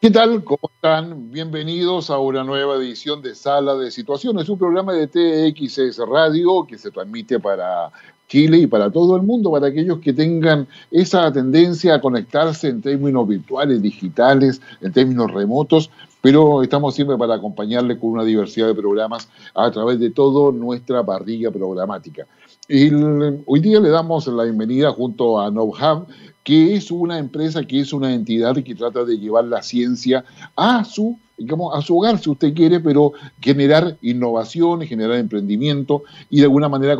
¿Qué tal? ¿Cómo están? Bienvenidos a una nueva edición de Sala de Situaciones, un programa de TXS Radio que se transmite para Chile y para todo el mundo, para aquellos que tengan esa tendencia a conectarse en términos virtuales, digitales, en términos remotos, pero estamos siempre para acompañarles con una diversidad de programas a través de toda nuestra parrilla programática. hoy día le damos la bienvenida junto a NoHub que es una empresa, que es una entidad que trata de llevar la ciencia a su, digamos, a su hogar, si usted quiere, pero generar innovación, generar emprendimiento y de alguna manera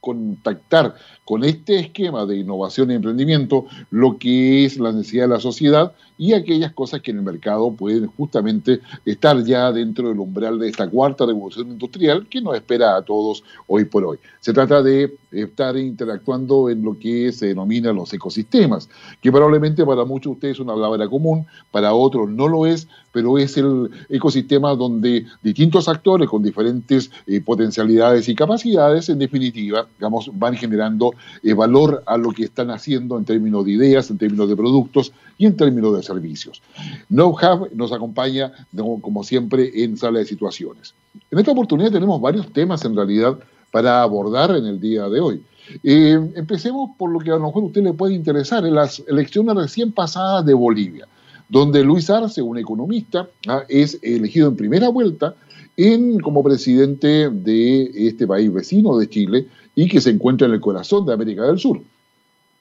contactar con este esquema de innovación y emprendimiento lo que es la necesidad de la sociedad y aquellas cosas que en el mercado pueden justamente estar ya dentro del umbral de esta cuarta revolución industrial que nos espera a todos hoy por hoy. Se trata de estar interactuando en lo que se denomina los ecosistemas, que probablemente para muchos de ustedes es una palabra común, para otros no lo es, pero es el ecosistema donde distintos actores con diferentes eh, potencialidades y capacidades, en definitiva, digamos, van generando eh, valor a lo que están haciendo en términos de ideas, en términos de productos y en términos de servicios. KnowHub nos acompaña, como siempre, en sala de situaciones. En esta oportunidad tenemos varios temas, en realidad, para abordar en el día de hoy. Eh, empecemos por lo que a lo mejor a usted le puede interesar, en las elecciones recién pasadas de Bolivia, donde Luis Arce, un economista, ah, es elegido en primera vuelta en, como presidente de este país vecino de Chile y que se encuentra en el corazón de América del Sur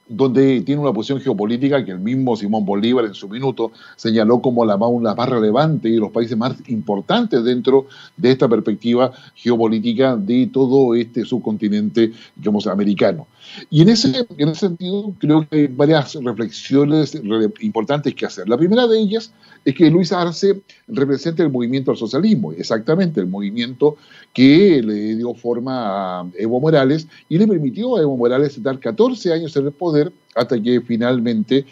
donde tiene una posición geopolítica que el mismo Simón Bolívar en su minuto señaló como la más, más relevante y los países más importantes dentro de esta perspectiva geopolítica de todo este subcontinente, digamos, americano. Y en ese, en ese sentido creo que hay varias reflexiones importantes que hacer. La primera de ellas es que Luis Arce representa el movimiento al socialismo, exactamente el movimiento que le dio forma a Evo Morales y le permitió a Evo Morales estar 14 años en el poder hasta que finalmente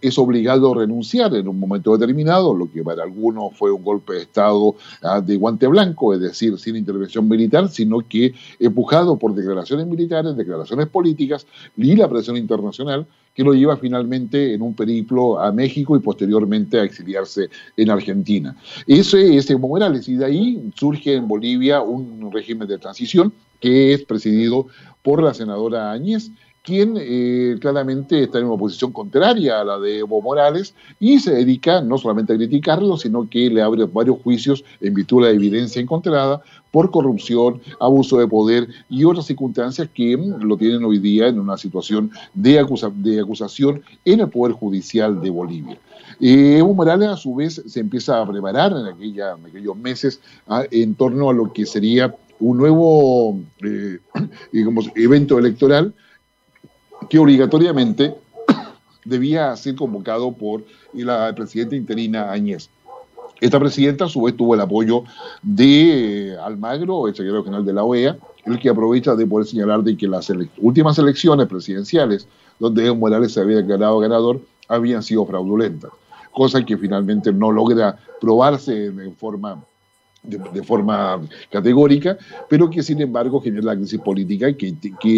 es obligado a renunciar en un momento determinado, lo que para algunos fue un golpe de Estado ah, de guante blanco, es decir, sin intervención militar, sino que empujado por declaraciones militares, declaraciones políticas y la presión internacional, que lo lleva finalmente en un periplo a México y posteriormente a exiliarse en Argentina. Ese es Evo Morales y de ahí surge en Bolivia un régimen de transición que es presidido por la senadora Áñez, quien eh, claramente está en una posición contraria a la de Evo Morales y se dedica no solamente a criticarlo, sino que le abre varios juicios en virtud de la evidencia encontrada por corrupción, abuso de poder y otras circunstancias que mm, lo tienen hoy día en una situación de, acusación en el Poder Judicial de Bolivia. Eh, Evo Morales, a su vez, se empieza a preparar en, aquella, aquellos meses en torno a lo que sería un nuevo eh, evento electoral que obligatoriamente debía ser convocado por la presidenta interina Añez. Esta presidenta, a su vez, tuvo el apoyo de eh, Almagro, el secretario general de la OEA, el que aprovecha de poder señalar de que las últimas elecciones presidenciales, donde Evo Morales se había declarado ganador, habían sido fraudulentas, cosa que finalmente no logra probarse en forma de, forma categórica, pero que sin embargo genera la crisis política que,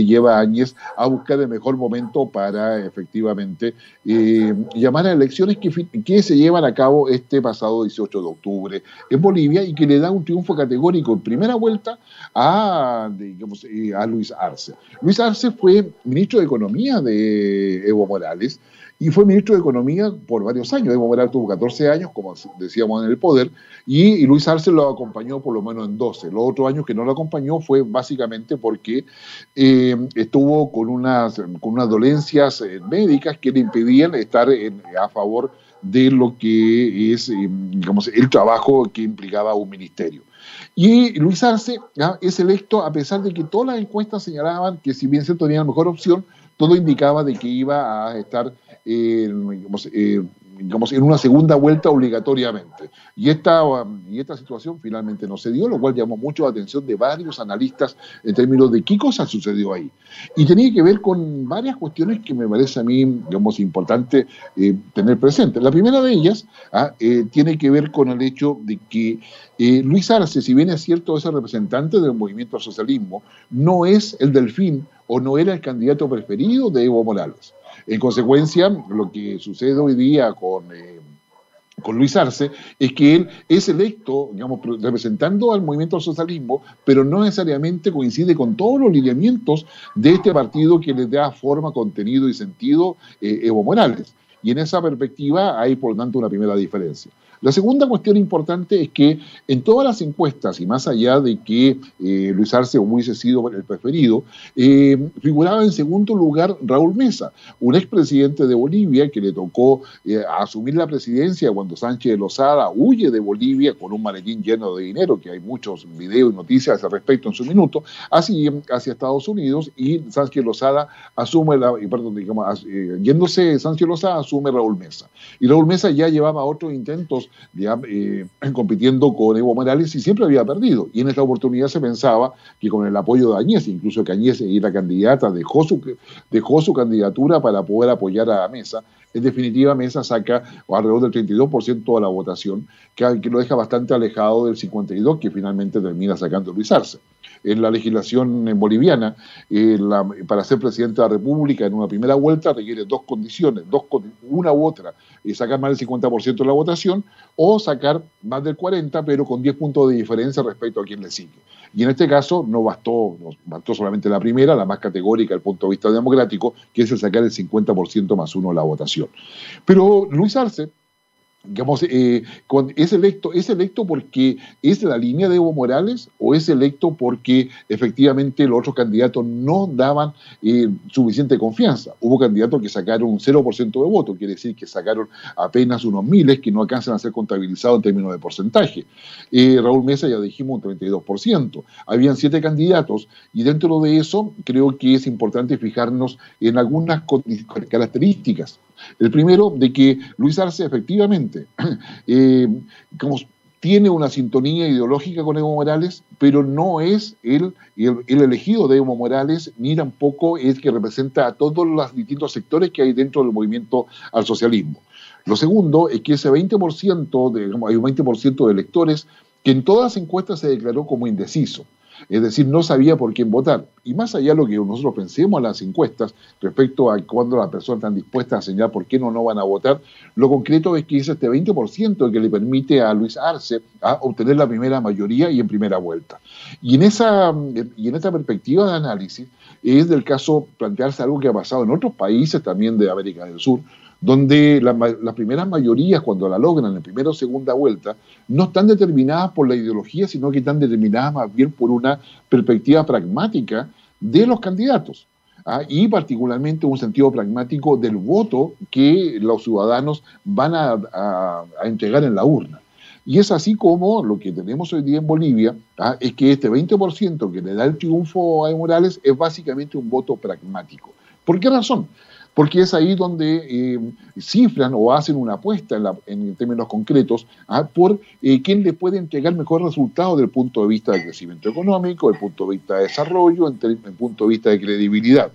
lleva años a buscar el mejor momento para efectivamente eh, llamar a elecciones que, se llevan a cabo este pasado 18 de octubre en Bolivia y que le da un triunfo categórico en primera vuelta a, eh, a Luis Arce. Luis Arce fue ministro de Economía de Evo Morales, y fue ministro de Economía por varios años. Evo Morales tuvo 14 años, como decíamos, en el poder, y, Luis Arce lo acompañó por lo menos en 12. Los otros años que no lo acompañó fue básicamente porque eh, estuvo con unas, con unas dolencias eh, médicas que le impedían estar a favor de lo que es, eh, digamos, el trabajo que implicaba un ministerio. Y Luis Arce es electo a pesar de que todas las encuestas señalaban que si bien se tenía la mejor opción, todo indicaba de que iba a estar eh, digamos, en una segunda vuelta obligatoriamente. Y esta, y esta situación finalmente no se dio, lo cual llamó mucho la atención de varios analistas en términos de qué cosa sucedió ahí. Y tenía que ver con varias cuestiones que me parece a mí, digamos, importante eh, tener presente. La primera de ellas ah, eh, tiene que ver con el hecho de que Luis Arce, si bien es cierto, es el representante del movimiento al socialismo, no es el delfín o no era el candidato preferido de Evo Morales. En consecuencia, lo que sucede hoy día con, eh, con Luis Arce es que él es electo, digamos, representando al movimiento al socialismo, pero no necesariamente coincide con todos los lineamientos de este partido que le da forma, contenido y sentido eh, Evo Morales. Y en esa perspectiva hay, por lo tanto, una primera diferencia. La segunda cuestión importante es que en todas las encuestas, y más allá de que eh, Luis Arce hubiese sido el preferido, eh, figuraba en segundo lugar Raúl Mesa, un expresidente de Bolivia que le tocó eh, asumir la presidencia cuando Sánchez Lozada huye de Bolivia con un maletín lleno de dinero, que hay muchos videos y noticias al respecto en su minuto, así hacia Estados Unidos y Sánchez Lozada asume la, perdón, yéndose Sánchez Lozada asume Raúl Mesa. Y Raúl Mesa ya llevaba otros intentos eh, compitiendo con Evo Morales y siempre había perdido. Y en esta oportunidad se pensaba que con el apoyo de Añez, incluso que Añez era candidata, dejó su, dejó su candidatura para poder apoyar a la Mesa. En definitiva, Mesa saca alrededor del 32% de la votación, que, lo deja bastante alejado del 52% que finalmente termina sacando Luis Arce en la legislación boliviana, eh, para ser presidente de la República en una primera vuelta requiere dos condiciones, una u otra, eh, sacar más del 50% de la votación o sacar más del 40%, pero con 10 puntos de diferencia respecto a quien le sigue. Y en este caso no bastó, no bastó solamente la primera, la más categórica desde el punto de vista democrático, que es el sacar el 50% más uno de la votación. Pero Luis Arce digamos, eh, es, electo, ¿es electo porque es la línea de Evo Morales o es electo porque efectivamente los otros candidatos no daban eh, suficiente confianza? Hubo candidatos que sacaron un 0% de voto, quiere decir que sacaron apenas unos miles que no alcanzan a ser contabilizados en términos de porcentaje. Eh, Raúl Mesa ya dijimos un 32%. Habían siete candidatos y dentro de eso creo que es importante fijarnos en algunas características el primero, de que Luis Arce efectivamente eh, tiene una sintonía ideológica con Evo Morales, pero no es el, el, elegido de Evo Morales, ni tampoco es que representa a todos los distintos sectores que hay dentro del movimiento al socialismo. Lo segundo es que ese 20%, de, hay un 20% de electores que en todas las encuestas se declaró como indeciso es decir, no sabía por quién votar. Y más allá de lo que nosotros pensemos en las encuestas respecto a cuándo las personas están dispuestas a señalar por qué no, no van a votar, lo concreto es que es este 20% que le permite a Luis Arce a obtener la primera mayoría y en primera vuelta. Y en esa, y en esta perspectiva de análisis es del caso plantearse algo que ha pasado en otros países también de América del Sur, donde las primeras mayorías, cuando la logran en primera o segunda vuelta, no están determinadas por la ideología, sino que están determinadas más bien por una perspectiva pragmática de los candidatos. ¿ah? y particularmente un sentido pragmático del voto que los ciudadanos van a, entregar en la urna. Y es así como lo que tenemos hoy día en Bolivia ¿ah? es que este 20% que le da el triunfo a Morales es básicamente un voto pragmático. ¿Por qué razón? Porque es ahí donde eh, cifran o hacen una apuesta en, términos concretos ¿ah? por eh, quién le puede entregar mejor resultado desde el punto de vista del crecimiento económico, desde el punto de vista de desarrollo, desde el punto de vista de credibilidad.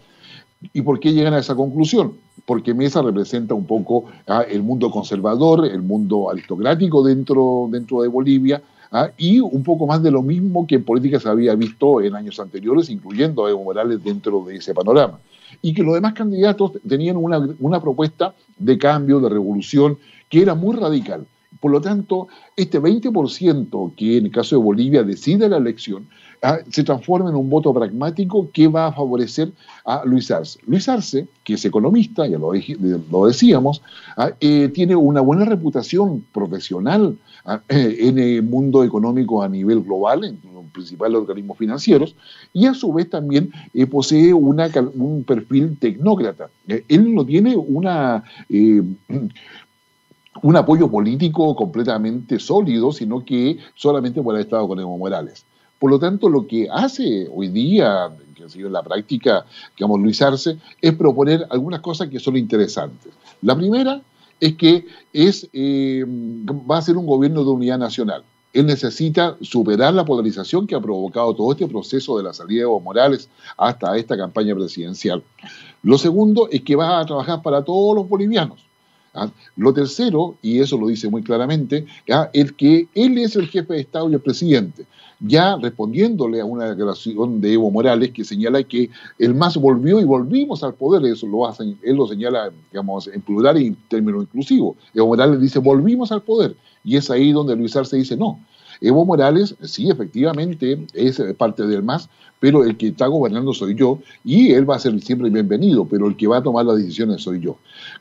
¿Y por qué llegan a esa conclusión? Porque Mesa representa un poco ¿ah? el mundo conservador, el mundo aristocrático dentro, dentro de Bolivia, ¿ah? y un poco más de lo mismo que en política se había visto en años anteriores, incluyendo a Evo Morales dentro de ese panorama y que los demás candidatos tenían una, propuesta de cambio, de revolución, que era muy radical. Por lo tanto, este 20% que en el caso de Bolivia decide la elección, ah, se transforma en un voto pragmático que va a favorecer a Luis Arce. Luis Arce, que es economista, ya lo, decíamos, ah, eh, tiene una buena reputación profesional ah, en el mundo económico a nivel global, en los principales organismos financieros, y a su vez también eh, posee una, un perfil tecnócrata. Eh, él no tiene un apoyo político completamente sólido, sino que solamente por haber estado con Evo Morales. Por lo tanto, lo que hace hoy día, que ha sido la práctica, digamos, Luis Arce, es proponer algunas cosas que son interesantes. La primera es que es, eh, va a ser un gobierno de unidad nacional. Él necesita superar la polarización que ha provocado todo este proceso de la salida de Evo Morales hasta esta campaña presidencial. Lo segundo es que va a trabajar para todos los bolivianos. ¿ah? Lo tercero, y eso lo dice muy claramente, es que él es el jefe de Estado y el presidente. Ya respondiéndole a una declaración de Evo Morales que señala que el MAS volvió y volvimos al poder, eso lo hacen, él lo señala, digamos, en plural y en términos inclusivos. Evo Morales dice, volvimos al poder, y es ahí donde Luis Arce dice, no, Evo Morales, sí, efectivamente, es parte del MAS, pero el que está gobernando soy yo y él va a ser siempre bienvenido, pero el que va a tomar las decisiones soy yo.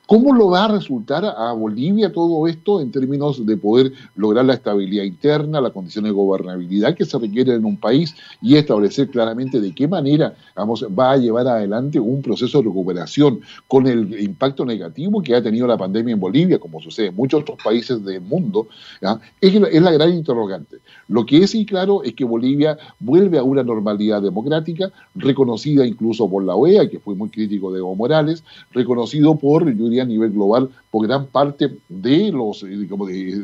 ¿Cómo lo va a resultar a Bolivia todo esto en términos de poder lograr la estabilidad interna, la condición de gobernabilidad que se requiere en un país y establecer claramente de qué manera vamos, va a llevar adelante un proceso de recuperación con el impacto negativo que ha tenido la pandemia en Bolivia, como sucede en muchos otros países del mundo? Es, la gran interrogante. Lo que es y claro es que Bolivia vuelve a una normalidad democrática, reconocida incluso por la OEA, que fue muy crítico de Evo Morales, reconocido por, yo diría a nivel global, por gran parte de los, eh,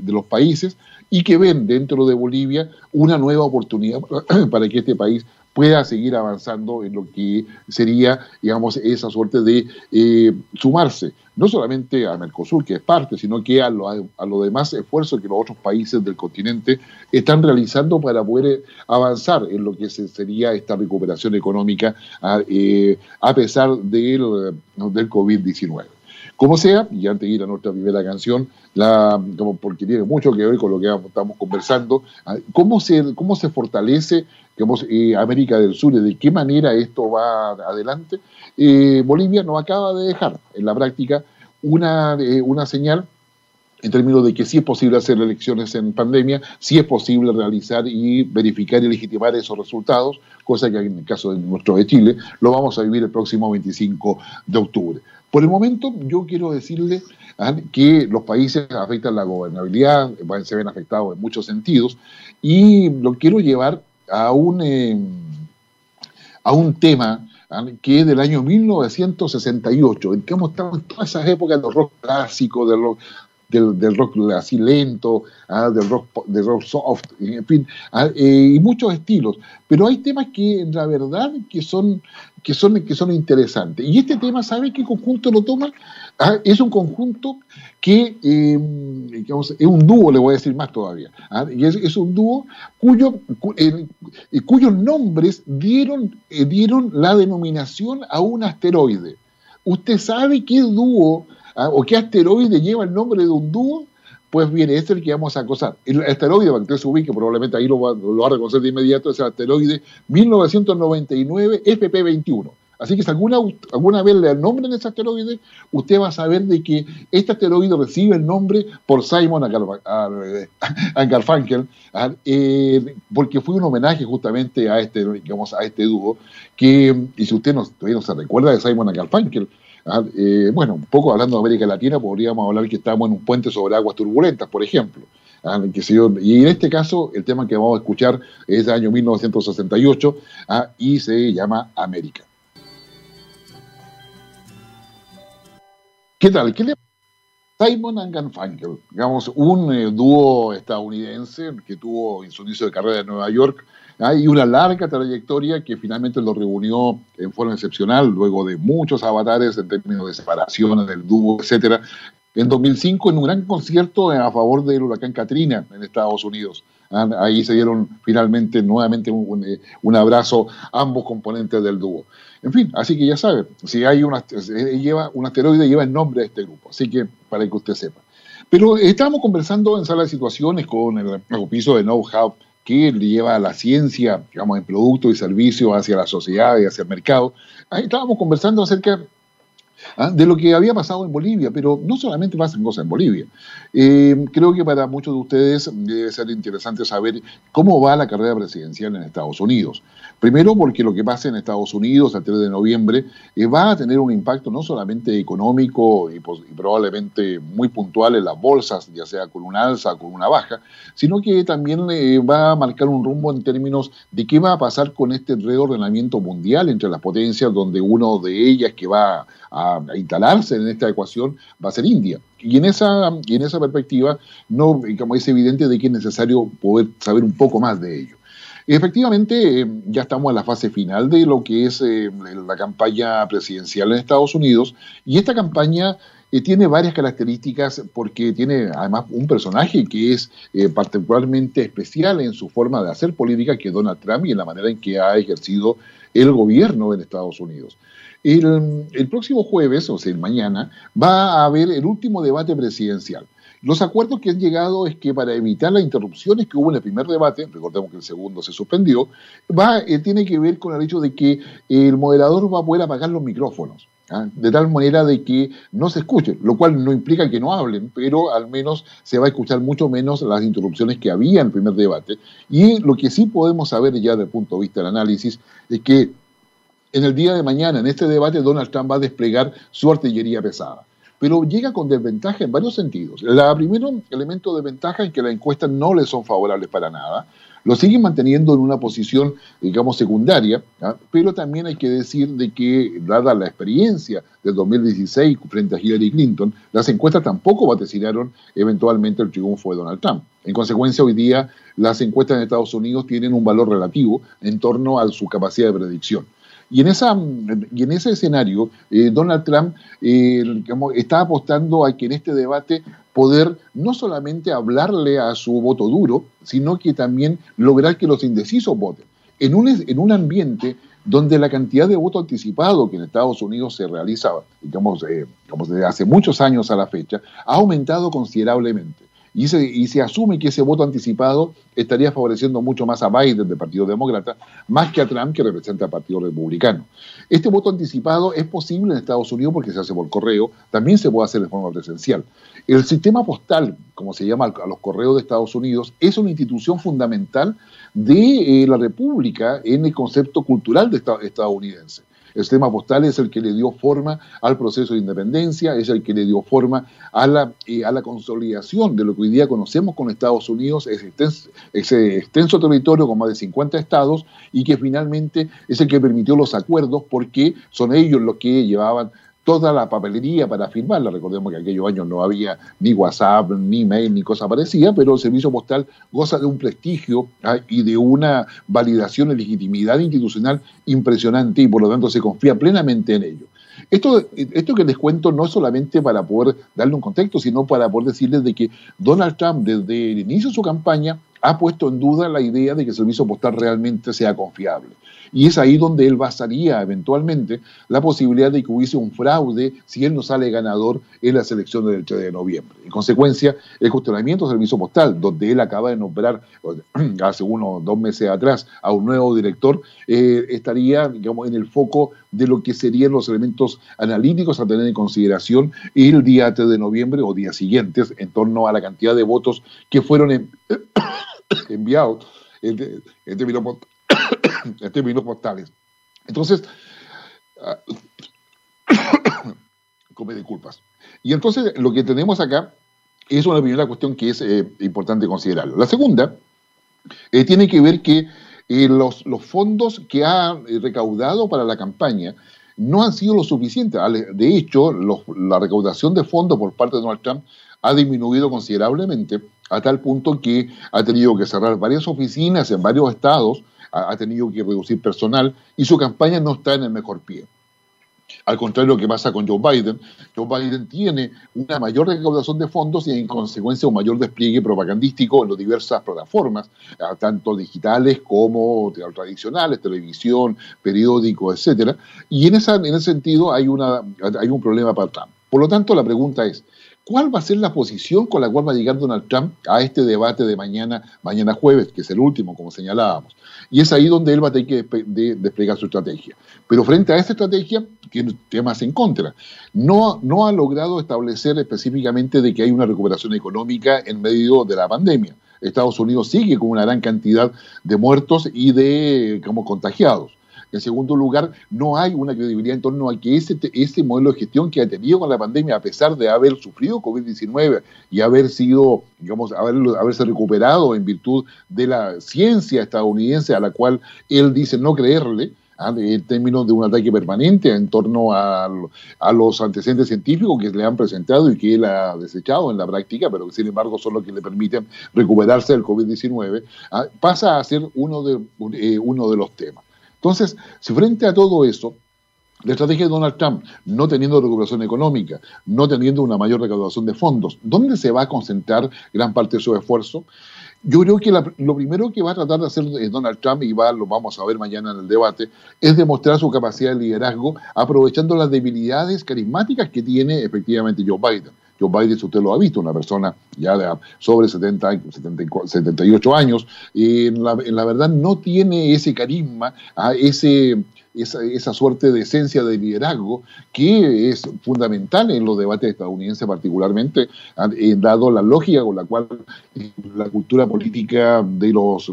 de, los países y que ven dentro de Bolivia una nueva oportunidad para que este país pueda seguir avanzando en lo que sería, digamos, esa suerte de eh, sumarse, no solamente a Mercosur, que es parte, sino que a, los demás esfuerzos que los otros países del continente están realizando para poder avanzar en lo que sería esta recuperación económica a, eh, pesar del, del COVID-19. Como sea, y antes de ir a nuestra primera canción, la, como porque tiene mucho que ver con lo que estamos conversando, ah, ¿cómo se, cómo se fortalece digamos, eh, América del Sur y de qué manera esto va adelante? Eh, Bolivia nos acaba de dejar en la práctica una, eh, una señal en términos de que sí es posible hacer elecciones en pandemia, sí es posible realizar y verificar y legitimar esos resultados, cosa que en el caso de nuestro de Chile lo vamos a vivir el próximo 25 de octubre. Por el momento, yo quiero decirle ¿ah? que los países afectan la gobernabilidad, se ven afectados en muchos sentidos, y lo quiero llevar a un, eh, a un tema ¿ah? que es del año 1968, en que hemos estado en todas esas épocas de rock clásico, de rock, del, rock así lento, ¿ah? del, rock, del rock soft, en fin, eh, y muchos estilos. Pero hay temas que, la verdad, que son que son, que son interesantes. Y este tema, ¿sabe qué conjunto lo toma? Ah, es un conjunto que em, es un dúo, le voy a decir más todavía. ¿ah? Es, un dúo cuyo, cuyos nombres dieron, eh, dieron la denominación a un asteroide. ¿Usted sabe qué dúo ¿ah? o qué asteroide lleva el nombre de un dúo? Pues bien, este es el que vamos a acosar. El asteroide, para que usted se ubique, probablemente ahí lo va, a reconocer de inmediato, es el asteroide 1999 FP21. Así que si alguna, alguna vez le nombran ese asteroide, usted va a saber de que este asteroide recibe el nombre por Simon Garfunkel, eh, porque fue un homenaje justamente a este, digamos, a este dúo, que, y si usted no, todavía no se recuerda de Simon Ah, eh, bueno, un poco hablando de América Latina, podríamos hablar que estamos en un puente sobre aguas turbulentas, por ejemplo. Ah, y en este caso, el tema que vamos a escuchar es del año 1968 ah, y se llama América. ¿Qué tal? ¿Qué le Simon and Garfunkel, digamos, un eh, dúo estadounidense que tuvo en su inicio de carrera en Nueva York hay una larga trayectoria que finalmente lo reunió en forma excepcional, luego de muchos avatares en términos de separación del dúo, etcétera. En 2005, en un gran concierto a favor del huracán Katrina en Estados Unidos. Ah, ahí se dieron finalmente nuevamente un, eh, un, abrazo ambos componentes del dúo. En fin, así que ya sabe, si hay una, lleva, un asteroide lleva el nombre de este grupo, así que para que usted sepa. Pero estábamos conversando en sala de situaciones con el, piso de know-how que le lleva a la ciencia, digamos, en productos y servicios hacia la sociedad y hacia el mercado. Ahí estábamos conversando acerca ¿ah? de lo que había pasado en Bolivia, pero no solamente pasan cosas en Bolivia. Eh, creo que para muchos de ustedes debe ser interesante saber cómo va la carrera presidencial en Estados Unidos. Primero porque lo que pasa en Estados Unidos el 3 de noviembre eh, va a tener un impacto no solamente económico y, probablemente muy puntual en las bolsas, ya sea con una alza o con una baja, sino que también eh, va a marcar un rumbo en términos de qué va a pasar con este reordenamiento mundial entre las potencias, donde uno de ellas que va a, instalarse en esta ecuación va a ser India. Y en esa, y en esa perspectiva, no, como es evidente de que es necesario poder saber un poco más de ello. Efectivamente, eh, ya estamos en la fase final de lo que es eh, la campaña presidencial en Estados Unidos y esta campaña eh, tiene varias características porque tiene además un personaje que es eh, particularmente especial en su forma de hacer política, que es Donald Trump y en la manera en que ha ejercido el gobierno en Estados Unidos. El, el próximo jueves, o sea, mañana, va a haber el último debate presidencial. Los acuerdos que han llegado es que para evitar las interrupciones que hubo en el primer debate, recordemos que el segundo se suspendió, va, eh, tiene que ver con el hecho de que el moderador va a poder apagar los micrófonos. ¿ah? de tal manera de que no se escuchen, lo cual no implica que no hablen, pero al menos se va a escuchar mucho menos las interrupciones que había en el primer debate. Y lo que sí podemos saber ya desde el punto de vista del análisis es que en el día de mañana, en este debate, Donald Trump va a desplegar su artillería pesada pero llega con desventaja en varios sentidos. El primero elemento de ventaja es que las encuestas no le son favorables para nada, lo siguen manteniendo en una posición, digamos, secundaria, ¿ah? pero también hay que decir de que, dada la experiencia del 2016 frente a Hillary Clinton, las encuestas tampoco vaticinaron eventualmente el triunfo de Donald Trump. En consecuencia, hoy día las encuestas en Estados Unidos tienen un valor relativo en torno a su capacidad de predicción. Y en, esa, y en ese escenario, eh, Donald Trump eh, está apostando a que en este debate poder no solamente hablarle a su voto duro, sino que también lograr que los indecisos voten. En un, en un ambiente donde la cantidad de voto anticipado que en Estados Unidos se realiza, digamos, eh, digamos, desde hace muchos años a la fecha, ha aumentado considerablemente y se, y se asume que ese voto anticipado estaría favoreciendo mucho más a Biden del Partido Demócrata, más que a Trump que representa al Partido Republicano. Este voto anticipado es posible en Estados Unidos porque se hace por correo, también se puede hacer de forma presencial. El sistema postal, como se llama a los correos de Estados Unidos, es una institución fundamental de eh, la República en el concepto cultural de estadounidense. El sistema postal es el que le dio forma al proceso de independencia, es el que le dio forma a la, eh, a la consolidación de lo que hoy día conocemos con Estados Unidos, ese extenso, ese extenso territorio con más de 50 estados y que finalmente es el que permitió los acuerdos porque son ellos los que llevaban toda la papelería para firmarla. Recordemos que aquellos años no había ni WhatsApp, ni mail, ni cosa parecida, pero el servicio postal goza de un prestigio ¿ah? y de una validación y legitimidad institucional impresionante y por lo tanto se confía plenamente en ello. Esto, esto que les cuento no es solamente para poder darle un contexto, sino para poder decirles de que Donald Trump desde el inicio de su campaña ha puesto en duda la idea de que el servicio postal realmente sea confiable. Y es ahí donde él basaría eventualmente la posibilidad de que hubiese un fraude si él no sale ganador en la selección del 3 de noviembre. En consecuencia, el cuestionamiento del servicio postal, donde él acaba de nombrar hace unos dos meses atrás a un nuevo director, eh, estaría digamos, en el foco de lo que serían los elementos analíticos a tener en consideración el día 3 de noviembre o días siguientes en torno a la cantidad de votos que fueron enviados en, en términos en términos postales. Entonces, uh, come disculpas. Y entonces lo que tenemos acá es una primera cuestión que es eh, importante considerarlo. La segunda eh, tiene que ver que eh, los, los, fondos que ha recaudado para la campaña no han sido lo suficiente. De hecho, la recaudación de fondos por parte de Donald Trump ha disminuido considerablemente a tal punto que ha tenido que cerrar varias oficinas en varios estados ha, tenido que reducir personal y su campaña no está en el mejor pie. Al contrario de lo que pasa con Joe Biden, Joe Biden tiene una mayor recaudación de fondos y en consecuencia un mayor despliegue propagandístico en las diversas plataformas, tanto digitales como tradicionales, televisión, periódico, etc. Y en, esa, en ese sentido hay, una, hay un problema para Trump. Por lo tanto, la pregunta es, ¿Cuál va a ser la posición con la cual va a llegar Donald Trump a este debate de mañana, mañana jueves, que es el último, como señalábamos? Y es ahí donde él va a tener que desplegar su estrategia. Pero frente a esta estrategia, tiene temas en contra. No, no ha logrado establecer específicamente de que hay una recuperación económica en medio de la pandemia. Estados Unidos sigue con una gran cantidad de muertos y de como contagiados. En segundo lugar, no hay una credibilidad en torno a que ese, ese modelo de gestión que ha tenido con la pandemia, a pesar de haber sufrido COVID-19 y haber sido, digamos, haberse recuperado en virtud de la ciencia estadounidense a la cual él dice no creerle, ¿ah? en términos de un ataque permanente en torno a, los antecedentes científicos que le han presentado y que él ha desechado en la práctica, pero que sin embargo son los que le permiten recuperarse del COVID-19, ¿ah? pasa a ser uno de, eh, uno de los temas. Entonces, si frente a todo eso, La estrategia de Donald Trump, no teniendo recuperación económica, no teniendo una mayor recaudación de fondos, ¿dónde se va a concentrar gran parte de su esfuerzo? Yo creo que lo primero que va a tratar de hacer eh, Donald Trump, y va, lo vamos a ver mañana en el debate, es demostrar su capacidad de liderazgo aprovechando las debilidades carismáticas que tiene efectivamente Joe Biden. Joe Biden, usted lo ha visto, una persona ya de sobre 70, 78 años, y en la, en la verdad no tiene ese carisma, ese esa, suerte de esencia de liderazgo que es fundamental en los debates estadounidenses particularmente, eh, dado la lógica con la cual eh, la cultura política de los,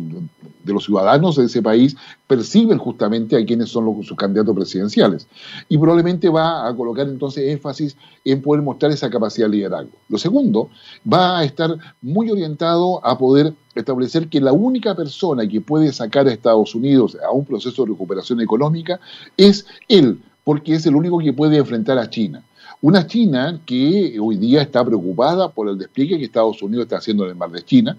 de los ciudadanos de ese país perciben justamente a quienes son los, sus candidatos presidenciales. Y probablemente va a colocar entonces énfasis en poder mostrar esa capacidad de liderazgo. Lo segundo, va a estar muy orientado a poder establecer que la única persona que puede sacar a Estados Unidos a un proceso de recuperación económica es él, porque es el único que puede enfrentar a China. Una China que hoy día está preocupada por el despliegue que Estados Unidos está haciendo en el mar de China,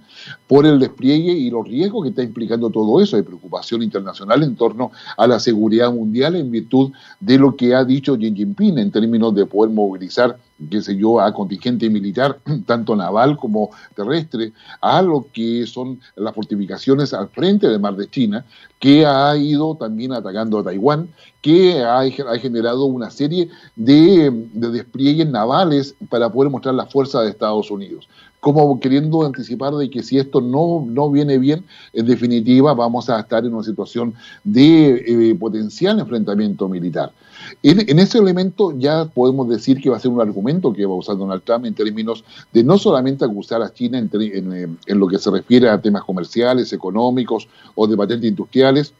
por el despliegue y los riesgos que está implicando todo eso, de preocupación internacional en torno a la seguridad mundial en virtud de lo que ha dicho Xi Jinping en términos de poder movilizar qué sé yo, a contingente militar, tanto naval como terrestre, a lo que son las fortificaciones al frente del mar de China, que ha ido también atacando a Taiwán, que ha, generado una serie de, despliegues navales para poder mostrar la fuerza de Estados Unidos como queriendo anticipar de que si esto no, no viene bien, en definitiva vamos a estar en una situación de eh, potencial enfrentamiento militar. En, ese elemento ya podemos decir que va a ser un argumento que va a usar Donald Trump en términos de no solamente acusar a China en, en lo que se refiere a temas comerciales, económicos o de patentes industriales,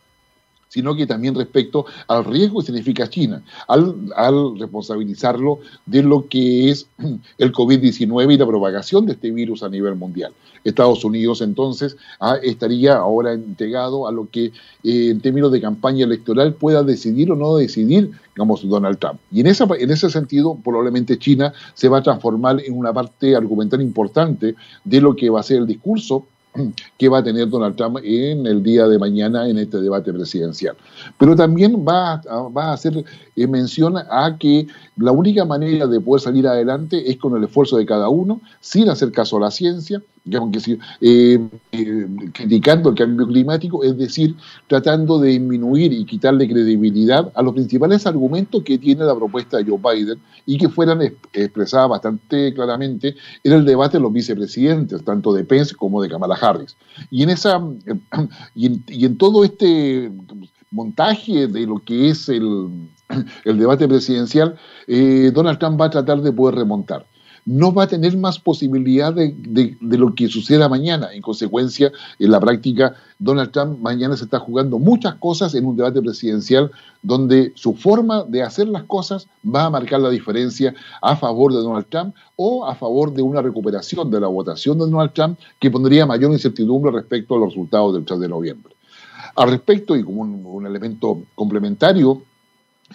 sino que también respecto al riesgo que significa China, al, responsabilizarlo de lo que es el COVID-19 y la propagación de este virus a nivel mundial. Estados Unidos entonces ah, estaría ahora entregado a lo que eh, en términos de campaña electoral pueda decidir o no decidir, digamos, Donald Trump. Y en, esa, en ese sentido, probablemente China se va a transformar en una parte argumental importante de lo que va a ser el discurso que va a tener Donald Trump en el día de mañana en este debate presidencial. Pero también va a, va a hacer eh, mención a que la única manera de poder salir adelante es con el esfuerzo de cada uno, sin hacer caso a la ciencia, digamos que eh, eh, criticando el cambio climático, es decir, tratando de disminuir y quitarle credibilidad a los principales argumentos que tiene la propuesta de Joe Biden y que fueran expresadas bastante claramente en el debate de los vicepresidentes, tanto de Pence como de Kamala Harris. Y en, esa, y en, todo este montaje de lo que es el, debate presidencial, eh, Donald Trump va a tratar de poder remontar no va a tener más posibilidad de, lo que suceda mañana. En consecuencia, en la práctica, Donald Trump mañana se está jugando muchas cosas en un debate presidencial donde su forma de hacer las cosas va a marcar la diferencia a favor de Donald Trump o a favor de una recuperación de la votación de Donald Trump que pondría mayor incertidumbre respecto a los resultados del 3 de noviembre. Al respecto, y como un elemento complementario,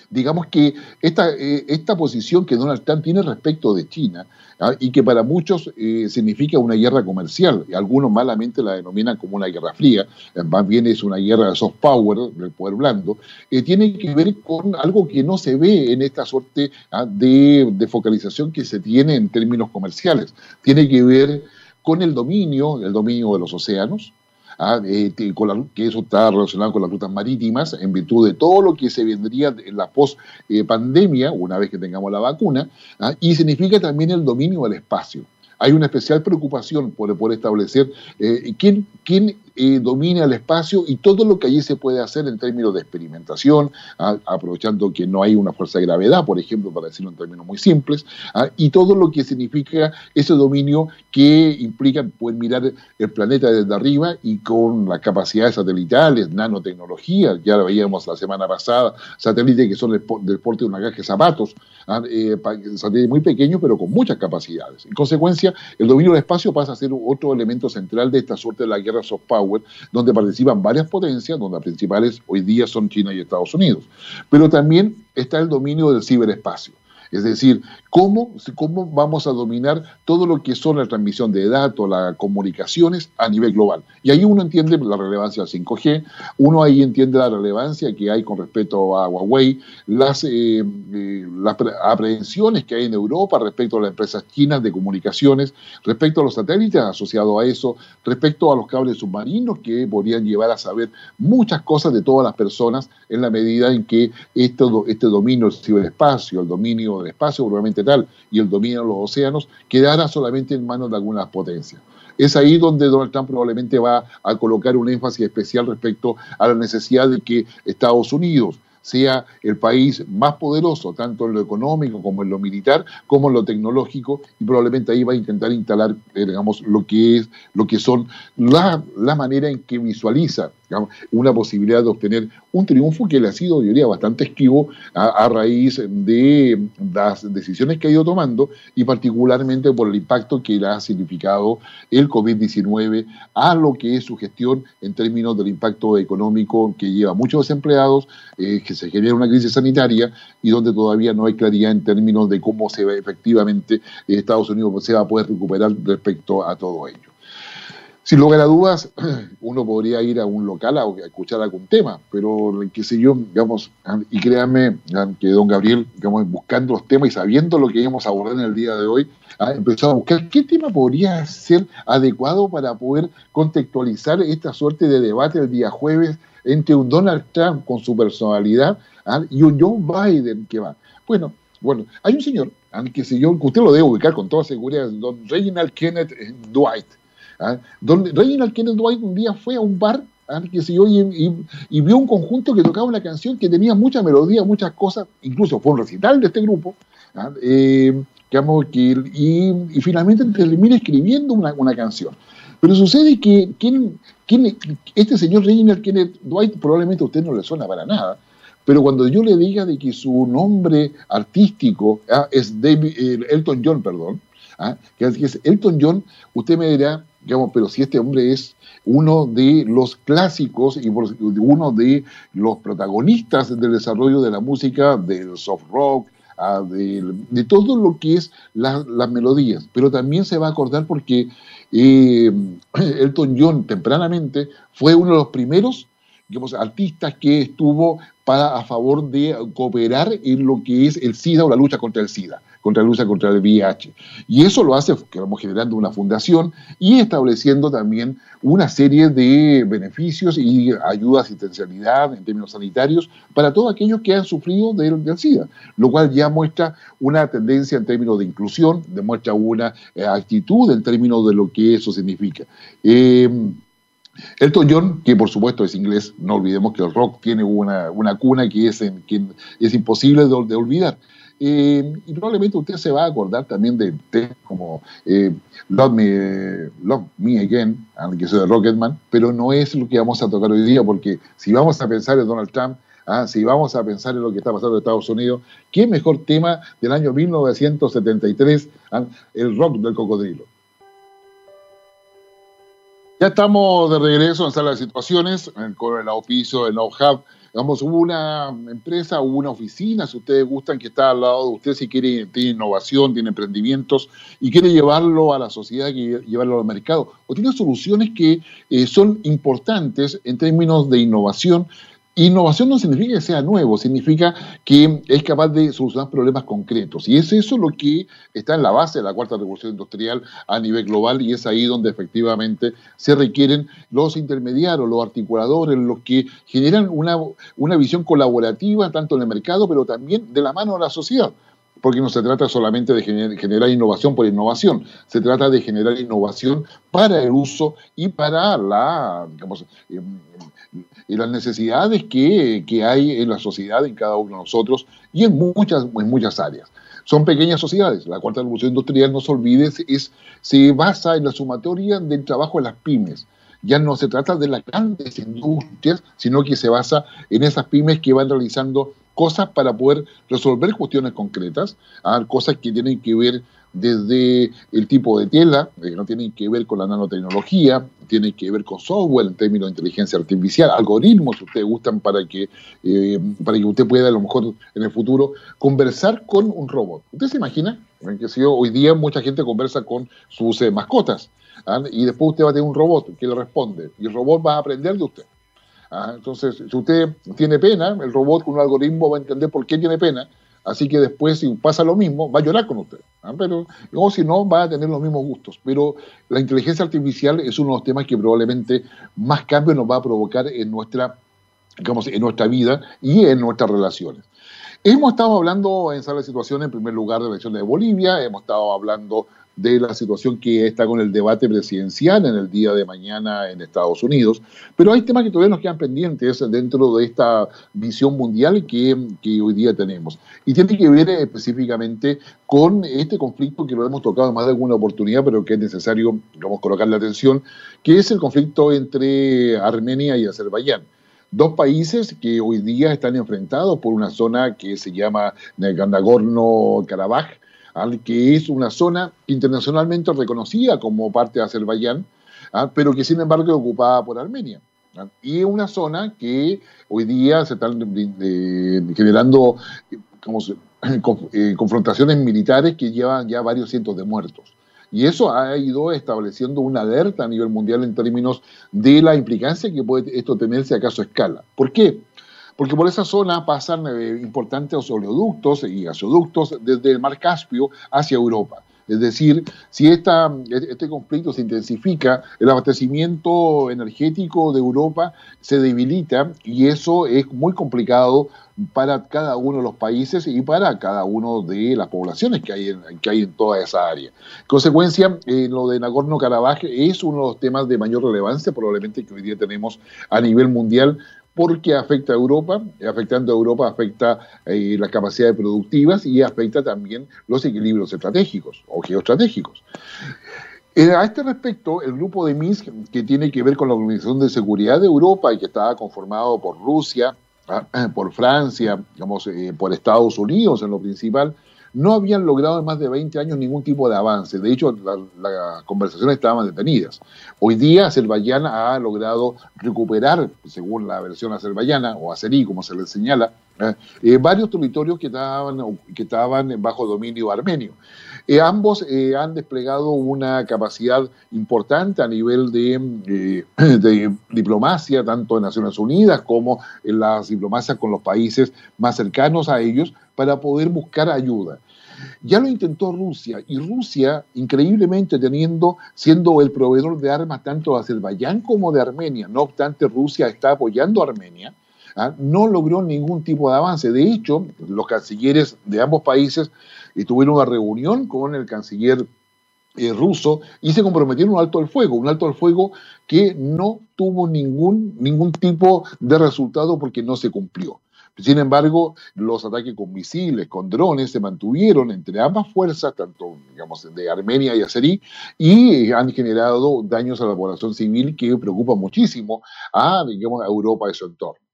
digamos que esta, eh, esta posición que Donald Trump tiene respecto de China ¿ah? y que para muchos eh, significa una guerra comercial, y algunos malamente la denominan como una guerra fría, eh, más bien es una guerra de soft power, del poder blando, tiene que ver con algo que no se ve en esta suerte ¿ah? de, de focalización que se tiene en términos comerciales. Tiene que ver con el dominio, el dominio de los océanos, ¿ah? Eh, que eso está relacionado con las rutas marítimas, en virtud de todo lo que se vendría en la post-pandemia, una vez que tengamos la vacuna, ¿ah? y significa también el dominio del espacio. Hay una especial preocupación por, por establecer eh, quién, quién eh, domina el espacio y todo lo que allí se puede hacer en términos de experimentación, ah, aprovechando que no hay una fuerza de gravedad, por ejemplo, para decirlo en términos muy simples, ah, y todo lo que significa ese dominio que implica poder mirar el planeta desde arriba y con las capacidades satelitales, nanotecnología, ya lo veíamos la semana pasada, satélites que son del, porte de una caja zapatos, ah, eh, satélites muy pequeños pero con muchas capacidades. En consecuencia, el dominio del espacio pasa a ser otro elemento central de esta suerte de la guerra soft power donde participan varias potencias, donde las principales hoy día son China y Estados Unidos. Pero también está el dominio del ciberespacio. Es decir, ¿cómo, ¿cómo vamos a dominar todo lo que son la transmisión de datos, las comunicaciones a nivel global? Y ahí uno entiende la relevancia del 5G, uno ahí entiende la relevancia que hay con respecto a Huawei, las, eh, eh, las aprehensiones que hay en Europa respecto a las empresas chinas de comunicaciones, respecto a los satélites asociados a eso, respecto a los cables submarinos que podrían llevar a saber muchas cosas de todas las personas en la medida en que este, este dominio del ciberespacio, el dominio del espacio probablemente tal y el dominio de los océanos quedará solamente en manos de algunas potencias. Es ahí donde Donald Trump probablemente va a colocar un énfasis especial respecto a la necesidad de que Estados Unidos sea el país más poderoso, tanto en lo económico como en lo militar, como en lo tecnológico, y probablemente ahí va a intentar instalar, eh, digamos, lo que es, lo que son la, la manera en que visualiza una posibilidad de obtener un triunfo que le ha sido, yo diría, bastante esquivo a, raíz de las decisiones que ha ido tomando y particularmente por el impacto que le ha significado el COVID-19 a lo que es su gestión en términos del impacto económico que lleva muchos desempleados, eh, que se genera una crisis sanitaria y donde todavía no hay claridad en términos de cómo se va efectivamente Estados Unidos se va a poder recuperar respecto a todo ello. Sin lugar a dudas, uno podría ir a un local a, escuchar algún tema, pero qué sé yo, digamos, y créanme que don Gabriel, digamos, buscando los temas y sabiendo lo que íbamos a abordar en el día de hoy, ha empezado a buscar qué tema podría ser adecuado para poder contextualizar esta suerte de debate el día jueves entre un Donald Trump con su personalidad y un Joe Biden que va. Bueno, bueno, hay un señor, que sé yo, usted lo debe ubicar con toda seguridad, don Reginald Kenneth Dwight ¿ah? Donde Reginald Kenneth Dwight un día fue a un bar ¿ah? que se y, vio un conjunto que tocaba una canción que tenía mucha melodía, muchas cosas, incluso fue un recital de este grupo, ¿ah? eh, y, y, finalmente termina escribiendo una, una, canción. Pero sucede que ¿quién, quién, este señor Reginald Kenneth Dwight probablemente a usted no le suena para nada, pero cuando yo le diga de que su nombre artístico es David, Elton John, perdón, que es Elton John, usted me dirá, digamos, pero si este hombre es uno de los clásicos y uno de los protagonistas del desarrollo de la música, del soft rock, ah, de, todo lo que es las melodías, pero también se va a acordar porque eh, Elton John tempranamente fue uno de los primeros artistas que estuvo para, a favor de cooperar en lo que es el SIDA o la lucha contra el SIDA, contra la lucha contra el VIH. Y eso lo hace, que vamos generando una fundación y estableciendo también una serie de beneficios y ayuda, asistencialidad en términos sanitarios para todos aquellos que han sufrido del, SIDA, lo cual ya muestra una tendencia en términos de inclusión, demuestra una eh, actitud en términos de lo que eso significa. Eh, Elton John, que por supuesto es inglés, no olvidemos que el rock tiene una, cuna que es, es imposible de, olvidar. Eh, y probablemente usted se va a acordar también de temas como eh, Love, Me, Love Me Again, que soy de Rocketman, pero no es lo que vamos a tocar hoy día, porque si vamos a pensar en Donald Trump, ah, si vamos a pensar en lo que está pasando en Estados Unidos, ¿qué mejor tema del año 1973? Ah, el rock del cocodrilo. Ya estamos de regreso en Sala de Situaciones, con el auspicio de NoHub. Digamos, hubo una empresa, hubo una oficina, si ustedes gustan, que está al lado de usted, si quiere, tiene innovación, tiene emprendimientos y quiere llevarlo a la sociedad, quiere llevarlo al mercado, o tiene soluciones que eh, son importantes en términos de innovación, Innovación no significa que sea nuevo, significa que es capaz de solucionar problemas concretos. Y es eso lo que está en la base de la cuarta revolución industrial a nivel global y es ahí donde efectivamente se requieren los intermediarios, los articuladores, los que generan una, una visión colaborativa tanto en el mercado, pero también de la mano de la sociedad porque no se trata solamente de generar innovación por innovación, se trata de generar innovación para el uso y para la, digamos, em, las necesidades que, hay en la sociedad, en cada uno de nosotros y en muchas, en muchas áreas. Son pequeñas sociedades. La cuarta revolución industrial, no se olvide, es, se basa en la sumatoria del trabajo de las pymes. Ya no se trata de las grandes industrias, sino que se basa en esas pymes que van realizando cosas para poder resolver cuestiones concretas, cosas que tienen que ver desde el tipo de tela, que no tienen que ver con la nanotecnología, tienen que ver con software en términos de inteligencia artificial, algoritmos, si ustedes gustan, para que, eh, para que usted pueda a lo mejor en el futuro conversar con un robot. ¿Usted se imagina? Que hoy día mucha gente conversa con sus eh, mascotas ¿ah? y después usted va a tener un robot que le responde y el robot va a aprender de usted. ¿Ah? Entonces, si usted tiene pena, el robot con un algoritmo va a entender por qué tiene pena Así que después, si pasa lo mismo, va a llorar con usted. ¿ah? Pero, o si no, va a tener los mismos gustos. Pero la inteligencia artificial es uno de los temas que probablemente más cambios nos va a provocar en nuestra, digamos, en nuestra vida y en nuestras relaciones. Hemos estado hablando en sala de situación, en primer lugar, de la elección de Bolivia, hemos estado hablando de la situación que está con el debate presidencial en el día de mañana en Estados Unidos. Pero hay temas que todavía nos quedan pendientes dentro de esta visión mundial que, que hoy día tenemos. Y tiene que ver específicamente con este conflicto que lo hemos tocado en más de alguna oportunidad, pero que es necesario, digamos, colocarle atención, que es el conflicto entre Armenia y Azerbaiyán. Dos países que hoy día están enfrentados por una zona que se llama Nagorno-Karabaj, que es una zona internacionalmente reconocida como parte de Azerbaiyán, ¿ah? pero que sin embargo es ocupada por Armenia. ¿ah? Y es una zona que hoy día se están generando como eh, confrontaciones militares que llevan ya varios cientos de muertos. Y eso ha ido estableciendo una alerta a nivel mundial en términos de la implicancia que puede esto tener si acaso escala. ¿Por qué? Porque por esa zona pasan eh, importantes oleoductos y gasoductos desde el mar Caspio hacia Europa. Es decir, si este conflicto se intensifica, el abastecimiento energético de Europa se debilita y eso es muy complicado para cada uno de los países y para cada una de las poblaciones que hay en, que hay en toda esa área. En consecuencia, eh, lo de Nagorno-Karabaj es uno de los temas de mayor relevancia probablemente que hoy día tenemos a nivel mundial porque afecta a Europa, afectando a Europa afecta eh, las capacidades productivas y afecta también los equilibrios estratégicos o geoestratégicos. Eh, a este respecto, el grupo de Minsk, que tiene que ver con la Organización de Seguridad de Europa y que estaba conformado por Rusia, ah, por Francia, digamos, eh, por Estados Unidos en lo principal, no habían logrado en más de 20 años ningún tipo de avance. De hecho, las conversaciones estaban detenidas. Hoy día, Azerbaiyán ha logrado recuperar, según la versión azerbaiyana, o azerí, como se le señala, eh, eh, varios territorios que estaban, que estaban bajo dominio armenio. Eh, ambos han desplegado una capacidad importante a nivel de, de, diplomacia, tanto en Naciones Unidas como en las diplomacias con los países más cercanos a ellos, para poder buscar ayuda. Ya lo intentó Rusia y Rusia, increíblemente teniendo, siendo el proveedor de armas tanto de Azerbaiyán como de Armenia, no obstante Rusia está apoyando a Armenia, ¿ah? no logró ningún tipo de avance. De hecho, los cancilleres de ambos países eh, tuvieron una reunión con el canciller eh, ruso y se comprometieron un alto al fuego, un alto al fuego que no tuvo ningún, ningún tipo de resultado porque no se cumplió. Sin embargo, los ataques con misiles, con drones, se mantuvieron entre ambas fuerzas, tanto digamos, de Armenia y Azerí, y han generado daños a la población civil que preocupa muchísimo a, digamos, a Europa y su entorno.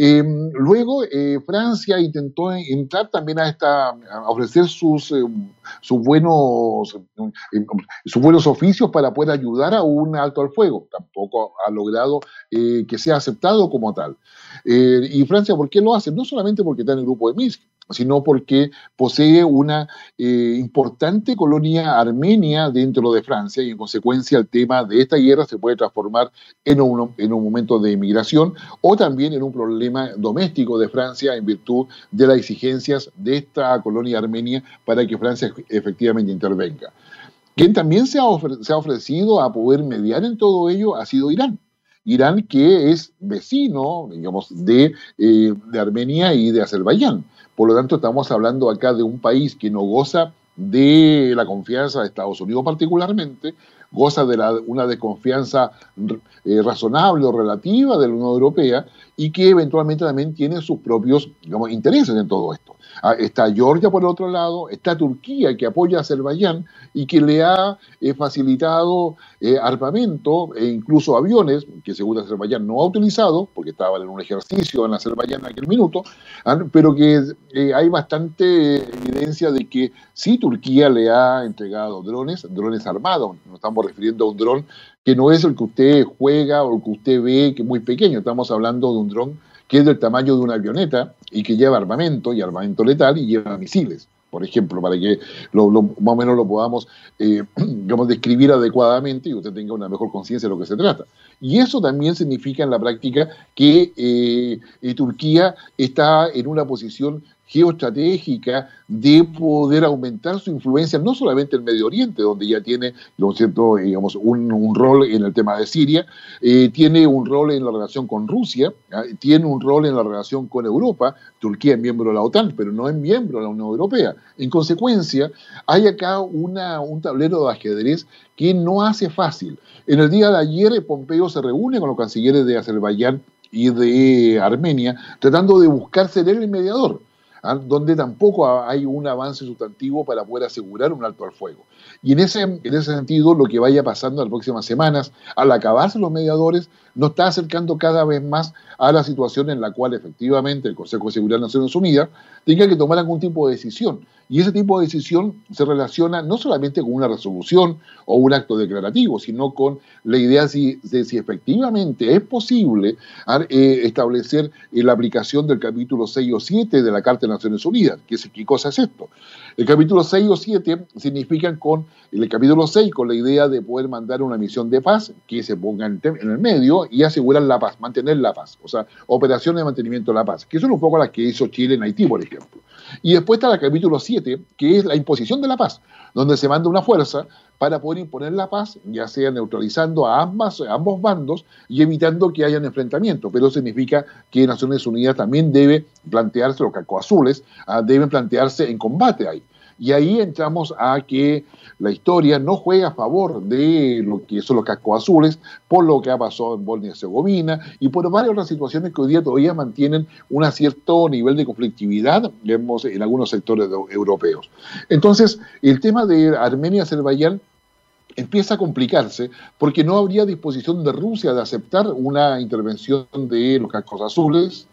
Eh, luego, eh, Francia intentó entrar también a esta, a ofrecer sus, eh, buenos, sus buenos oficios para poder ayudar a un alto al fuego. Tampoco ha logrado que sea aceptado como tal. y Francia, ¿por qué lo hace? No solamente porque está en el grupo de Minsk, sino porque posee una eh, importante colonia armenia dentro de Francia y en consecuencia el tema de esta guerra se puede transformar en un, en un momento de inmigración o también en un problema doméstico de Francia en virtud de las exigencias de esta colonia armenia para que Francia efectivamente intervenga. Quien también se ha, se ha ofrecido a poder mediar en todo ello ha sido Irán. Irán que es vecino, digamos, de, eh, de Armenia y de Azerbaiyán. Por lo tanto, estamos hablando acá de un país que no goza de la confianza de Estados Unidos particularmente, goza de una desconfianza eh, razonable o relativa de la Unión Europea y que eventualmente también tiene sus propios digamos, intereses en todo esto. Ah, está Georgia por el otro lado, está Turquía que apoya a Azerbaiyán y que le ha eh, facilitado eh, armamento e incluso aviones que según Azerbaiyán no ha utilizado porque estaban en un ejercicio en Azerbaiyán en aquel minuto, ah, pero que eh, hay bastante evidencia de que sí Turquía le ha entregado drones, drones armados, nos estamos refiriendo a un dron que no es el que usted juega o el que usted ve que es muy pequeño, estamos hablando de un dron que es del tamaño de una avioneta y que lleva armamento y armamento letal y lleva misiles, por ejemplo, para que lo, más o menos lo podamos eh, digamos, describir adecuadamente y usted tenga una mejor conciencia de lo que se trata. Y eso también significa en la práctica que eh, eh, Turquía está en una posición geoestratégica de poder aumentar su influencia no solamente en Medio Oriente, donde ya tiene ¿no cierto? Digamos, un, rol en el tema de Siria, eh, tiene un rol en la relación con Rusia, ¿ah? tiene un rol en la relación con Europa, Turquía es miembro de la OTAN, pero no es miembro de la Unión Europea. En consecuencia, hay acá una, un tablero de ajedrez que no hace fácil. En el día de ayer, Pompeo se reúne con los cancilleres de Azerbaiyán y de Armenia, tratando de buscar ser el mediador. ¿Ah? donde tampoco hay un avance sustantivo para poder asegurar un alto al fuego. Y en ese, en ese sentido, lo que vaya pasando en las próximas semanas, al acabarse los mediadores, nos está acercando cada vez más a la situación en la cual efectivamente el Consejo de Seguridad de Naciones Unidas tenga que tomar algún tipo de decisión. Y ese tipo de decisión se relaciona no solamente con una resolución o un acto declarativo, sino con la idea de si efectivamente es posible eh, establecer eh, la aplicación del capítulo 6 o 7 de la Carta de Naciones Unidas. ¿Qué, qué cosa es esto? El capítulo 6 o 7 significan con el capítulo 6 con la idea de poder mandar una misión de paz que se ponga en, el medio y asegurar la paz, mantener la paz, o sea, operaciones de mantenimiento de la paz, que son un poco las que hizo Chile en Haití, por ejemplo. Y después está el capítulo 7, que es la imposición de la paz, donde se manda una fuerza para poder imponer la paz, ya sea neutralizando a, ambas, ambos bandos y evitando que hayan enfrentamientos. Pero significa que Naciones Unidas también debe plantearse, los cacoazules, ah, deben plantearse en combate ahí. Y ahí entramos a que la historia no juega a favor de lo que son los cascos azules, por lo que ha pasado en Bosnia y Herzegovina y por varias otras situaciones que hoy día todavía mantienen un cierto nivel de conflictividad vemos en algunos sectores europeos. Entonces, el tema de Armenia y Azerbaiyán empieza a complicarse porque no habría disposición de Rusia de aceptar una intervención de los cascos azules,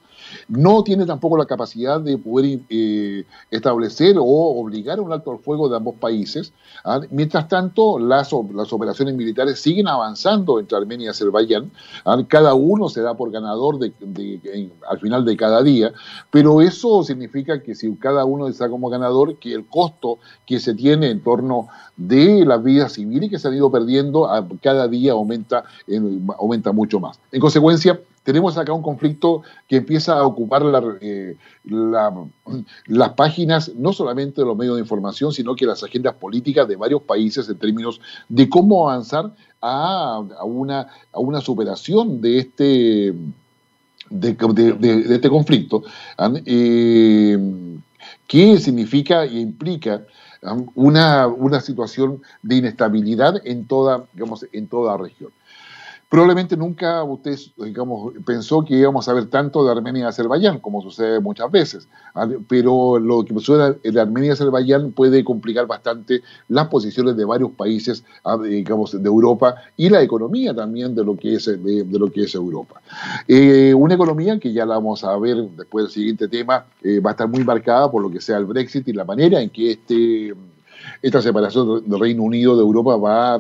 no tiene tampoco la capacidad de poder eh, establecer o obligar un alto al fuego de ambos países. ¿ah? Mientras tanto, las, las, operaciones militares siguen avanzando entre Armenia y Azerbaiyán. ¿ah? Cada uno se da por ganador al final de cada día, pero eso significa que si cada uno está como ganador, que el costo que se tiene en torno de la vida civil y que se han ido perdiendo cada día aumenta, aumenta mucho más. En consecuencia, tenemos acá un conflicto que empieza a ocupar eh, las páginas no solamente de los medios de información, sino que las agendas políticas de varios países en términos de cómo avanzar a, una, superación de este, este conflicto, eh, que significa e implica una, una situación de inestabilidad en toda, digamos, en toda la región. Probablemente nunca usted digamos, pensó que íbamos a ver tanto de Armenia y Azerbaiyán, como sucede muchas veces, pero lo que sucede de Armenia y Azerbaiyán puede complicar bastante las posiciones de varios países digamos, de Europa y la economía también de lo que es, de, lo que es Europa. Eh, una economía que ya la vamos a ver después del siguiente tema, eh, va a estar muy marcada por lo que sea el Brexit y la manera en que este, esta separación del Reino Unido de Europa va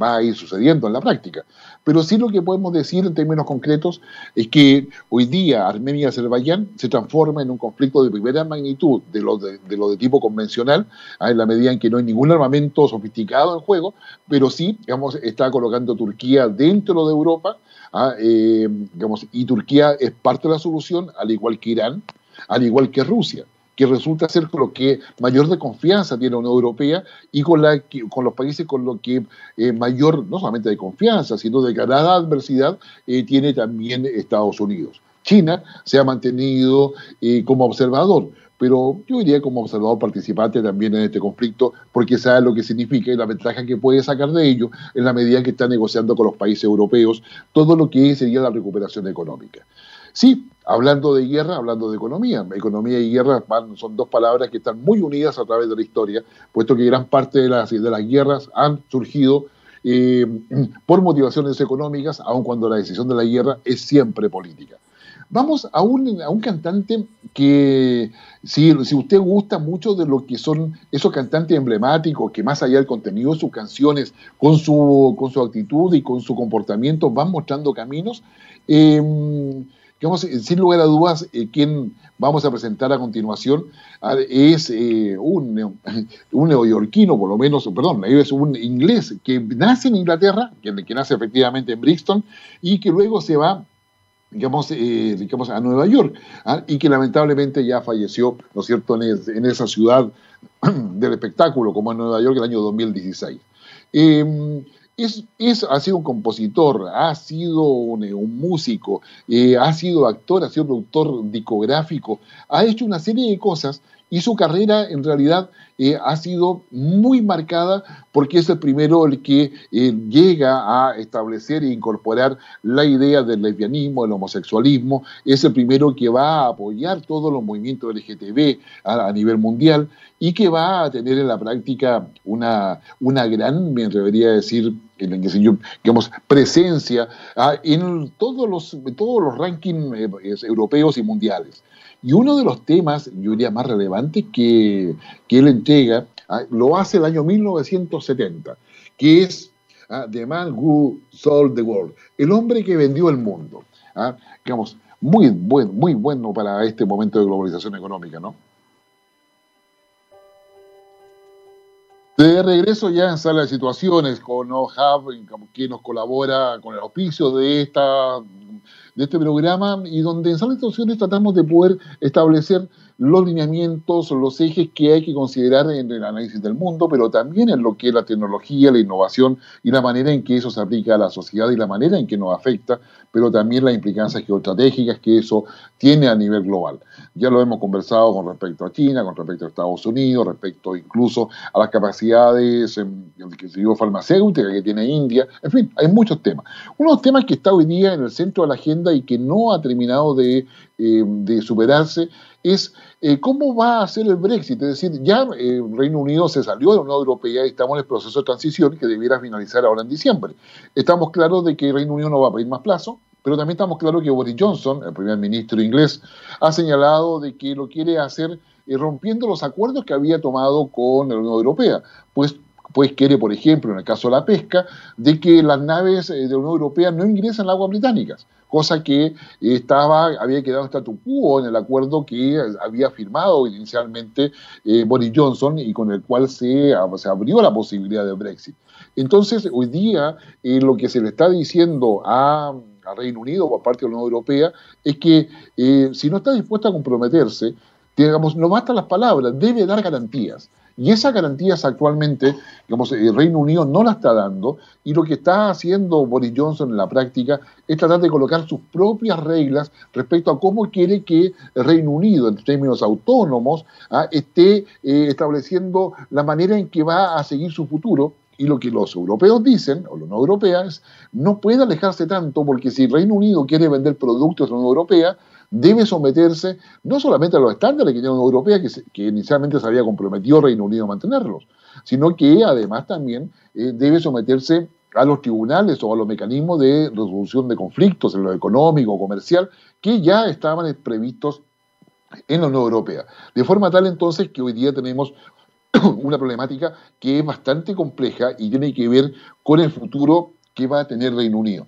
va a ir sucediendo en la práctica. Pero sí lo que podemos decir en términos concretos es que hoy día Armenia y Azerbaiyán se transforma en un conflicto de primera magnitud de lo de, lo de tipo convencional, ah, en la medida en que no hay ningún armamento sofisticado en juego, pero sí, digamos, está colocando Turquía dentro de Europa, ah, eh, digamos, y Turquía es parte de la solución, al igual que Irán, al igual que Rusia que resulta ser con lo que mayor de confianza tiene la Unión Europea y con, los países con lo que eh, mayor, no solamente de confianza, sino de gran adversidad, eh, tiene también Estados Unidos. China se ha mantenido eh, como observador, pero yo diría como observador participante también en este conflicto, porque sabe lo que significa y la ventaja que puede sacar de ello en la medida que está negociando con los países europeos todo lo que sería la recuperación económica. Sí, hablando de guerra, hablando de economía. Economía y guerra son dos palabras que están muy unidas a través de la historia, puesto que gran parte de las, de las guerras han surgido eh, por motivaciones económicas, aun cuando la decisión de la guerra es siempre política. Vamos a un, a un cantante que, si, si, usted gusta mucho de lo que son esos cantantes emblemáticos, que más allá del contenido de sus canciones, con su, con su actitud y con su comportamiento van mostrando caminos, eh, digamos, sin lugar a dudas, eh, quien vamos a presentar a continuación ah, es eh, un, un, neoyorquino, por lo menos, perdón, es un inglés que nace en Inglaterra, que, que nace efectivamente en Brixton, y que luego se va digamos, eh, digamos, a Nueva York, ah, y que lamentablemente ya falleció, ¿no es cierto?, en, esa ciudad del espectáculo, como en Nueva York, el año 2016. Eh, es, ha sido un compositor, ha sido un, eh, músico, eh, ha sido actor, ha sido productor discográfico, ha hecho una serie de cosas y su carrera en realidad eh, ha sido muy marcada porque es el primero el que eh, llega a establecer e incorporar la idea del lesbianismo, del homosexualismo, es el primero que va a apoyar todos los movimientos LGTB a, nivel mundial y que va a tener en la práctica una, una gran, me atrevería a decir, en digamos, presencia ah, en todos los, todos los rankings eh, europeos y mundiales. Y uno de los temas, yo diría, más relevantes que, que él entrega, ah, lo hace el año 1970, que es ah, The Man Who Sold the World, el hombre que vendió el mundo. Ah, digamos, muy, buen, muy bueno para este momento de globalización económica, ¿no? De regreso ya en sala de situaciones con OHAB, que nos colabora con el auspicio de esta de este programa y donde en Sala de tratamos de poder establecer los lineamientos, los ejes que hay que considerar en el análisis del mundo, pero también en lo que es la tecnología, la innovación y la manera en que eso se aplica a la sociedad y la manera en que nos afecta, pero también las implicancias geoestratégicas que eso tiene a nivel global. Ya lo hemos conversado con respecto a China, con respecto a Estados Unidos, respecto incluso a las capacidades en, que farmacéutica que tiene India, en fin, hay muchos temas. Uno de los temas que está hoy día en el centro de la agenda y que no ha terminado de, de superarse es eh, cómo va a ser el Brexit. Es decir, ya eh, Reino Unido se salió de la Unión Europea y estamos en el proceso de transición que debiera finalizar ahora en diciembre. Estamos claros de que Reino Unido no va a pedir más plazo, pero también estamos claros que Boris Johnson, el primer ministro inglés, ha señalado de que lo quiere hacer eh, rompiendo los acuerdos que había tomado con la Unión Europea. Pues pues quiere, por ejemplo, en el caso de la pesca, de que las naves de la Unión Europea no ingresen a aguas británicas cosa que estaba, había quedado statu quo en el acuerdo que había firmado inicialmente eh, Boris Johnson y con el cual se, se, abrió la posibilidad de Brexit. Entonces, hoy día eh, lo que se le está diciendo a, Reino Unido por parte de la Unión Europea es que eh, si no está dispuesta a comprometerse, digamos, no basta las palabras, debe dar garantías. Y esas garantías actualmente, digamos, el Reino Unido no la está dando y lo que está haciendo Boris Johnson en la práctica es tratar de colocar sus propias reglas respecto a cómo quiere que el Reino Unido, en términos autónomos, ah, esté eh, estableciendo la manera en que va a seguir su futuro. Y lo que los europeos dicen, o los no europeos, no puede alejarse tanto porque si el Reino Unido quiere vender productos a la Unión Europea, debe someterse no solamente a los estándares que tiene la Unión Europea, que, inicialmente se había comprometido Reino Unido a mantenerlos, sino que además también eh, debe someterse a los tribunales o a los mecanismos de resolución de conflictos en lo económico, comercial, que ya estaban previstos en la Unión Europea. De forma tal entonces que hoy día tenemos una problemática que es bastante compleja y tiene que ver con el futuro que va a tener Reino Unido.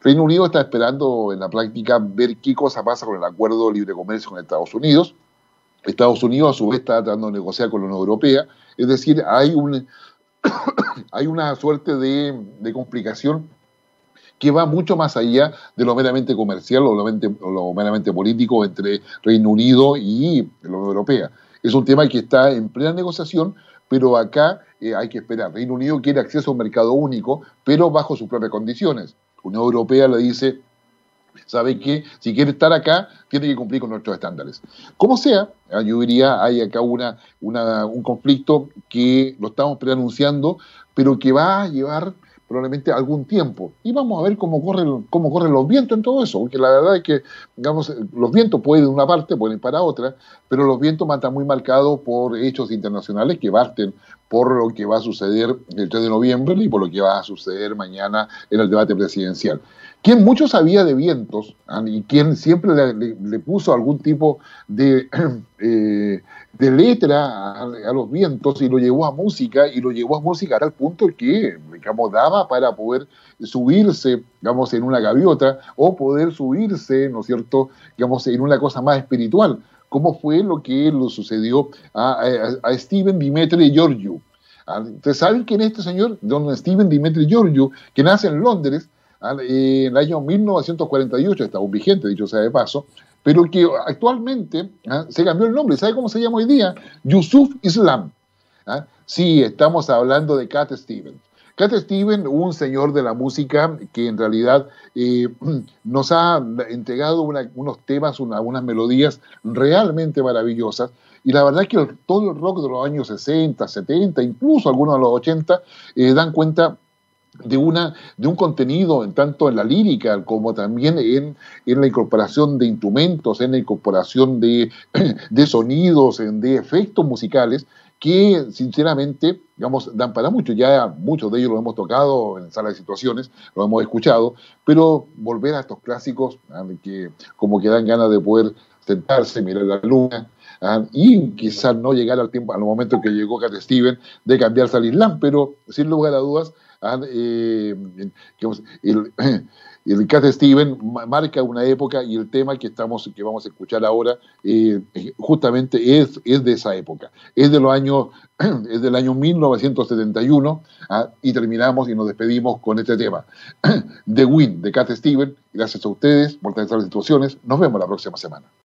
Reino Unido está esperando en la práctica ver qué cosa pasa con el acuerdo de libre comercio con Estados Unidos. Estados Unidos a su vez está tratando de negociar con la Unión Europea. Es decir, hay, un, hay una suerte de, complicación que va mucho más allá de lo meramente comercial o lo meramente, político entre Reino Unido y la Unión Europea. Es un tema que está en plena negociación, pero acá eh, hay que esperar. Reino Unido quiere acceso a un mercado único, pero bajo sus propias condiciones. Unión Europea le dice, sabe que si quiere estar acá, tiene que cumplir con nuestros estándares. Como sea, ah, yo diría, hay acá una, un conflicto que lo estamos preanunciando, pero que va a llevar probablemente algún tiempo. Y vamos a ver cómo corren, cómo corren los vientos en todo eso, porque la verdad es que, digamos, los vientos pueden de una parte, pueden para otra, pero los vientos van a estar muy marcados por hechos internacionales que parten por lo que va a suceder el 3 de noviembre y por lo que va a suceder mañana en el debate presidencial. Quien mucho sabía de vientos ah, y quien siempre le, puso algún tipo de, eh, de letra a, los vientos y lo llevó a música y lo llevó a música al punto que, digamos, daba para poder subirse, digamos, en una gaviota o poder subirse, ¿no es cierto?, digamos, en una cosa más espiritual, como fue lo que le sucedió a, a, Steven Dimitri Georgiou. Ah, Ustedes saben quién es este señor, don Steven Dimitri Georgiou, que nace en Londres, en el año 1948, está un vigente, dicho sea de paso, pero que actualmente ¿ah? se cambió el nombre. ¿Sabe cómo se llama hoy día? Yusuf Islam. ¿ah? Sí, estamos hablando de Cat Stevens. Cat Stevens, un señor de la música que en realidad eh, nos ha entregado unos temas, unas melodías realmente maravillosas. Y la verdad es que todo el rock de los años 60, 70, incluso algunos de los 80, eh, dan cuenta de, una, de un contenido en tanto en la lírica como también en, en la incorporación de instrumentos, en la incorporación de, de sonidos, de efectos musicales que sinceramente, digamos, dan para mucho. Ya muchos de ellos lo hemos tocado en sala de situaciones, lo hemos escuchado, pero volver a estos clásicos ah, que como que dan ganas de poder sentarse, mirar la luna, ah, y quizás no llegar al tiempo, al momento que llegó Cat Steven, de cambiarse al Islam, pero sin lugar a dudas, Ah, eh, el, el Cat Steven marca una época y el tema que estamos que vamos a escuchar ahora eh, justamente es, es de esa época. Es de los años es del año 1971 ah, y terminamos y nos despedimos con este tema. The Win de Cat Steven. Gracias a ustedes por estar en situaciones. Nos vemos la próxima semana.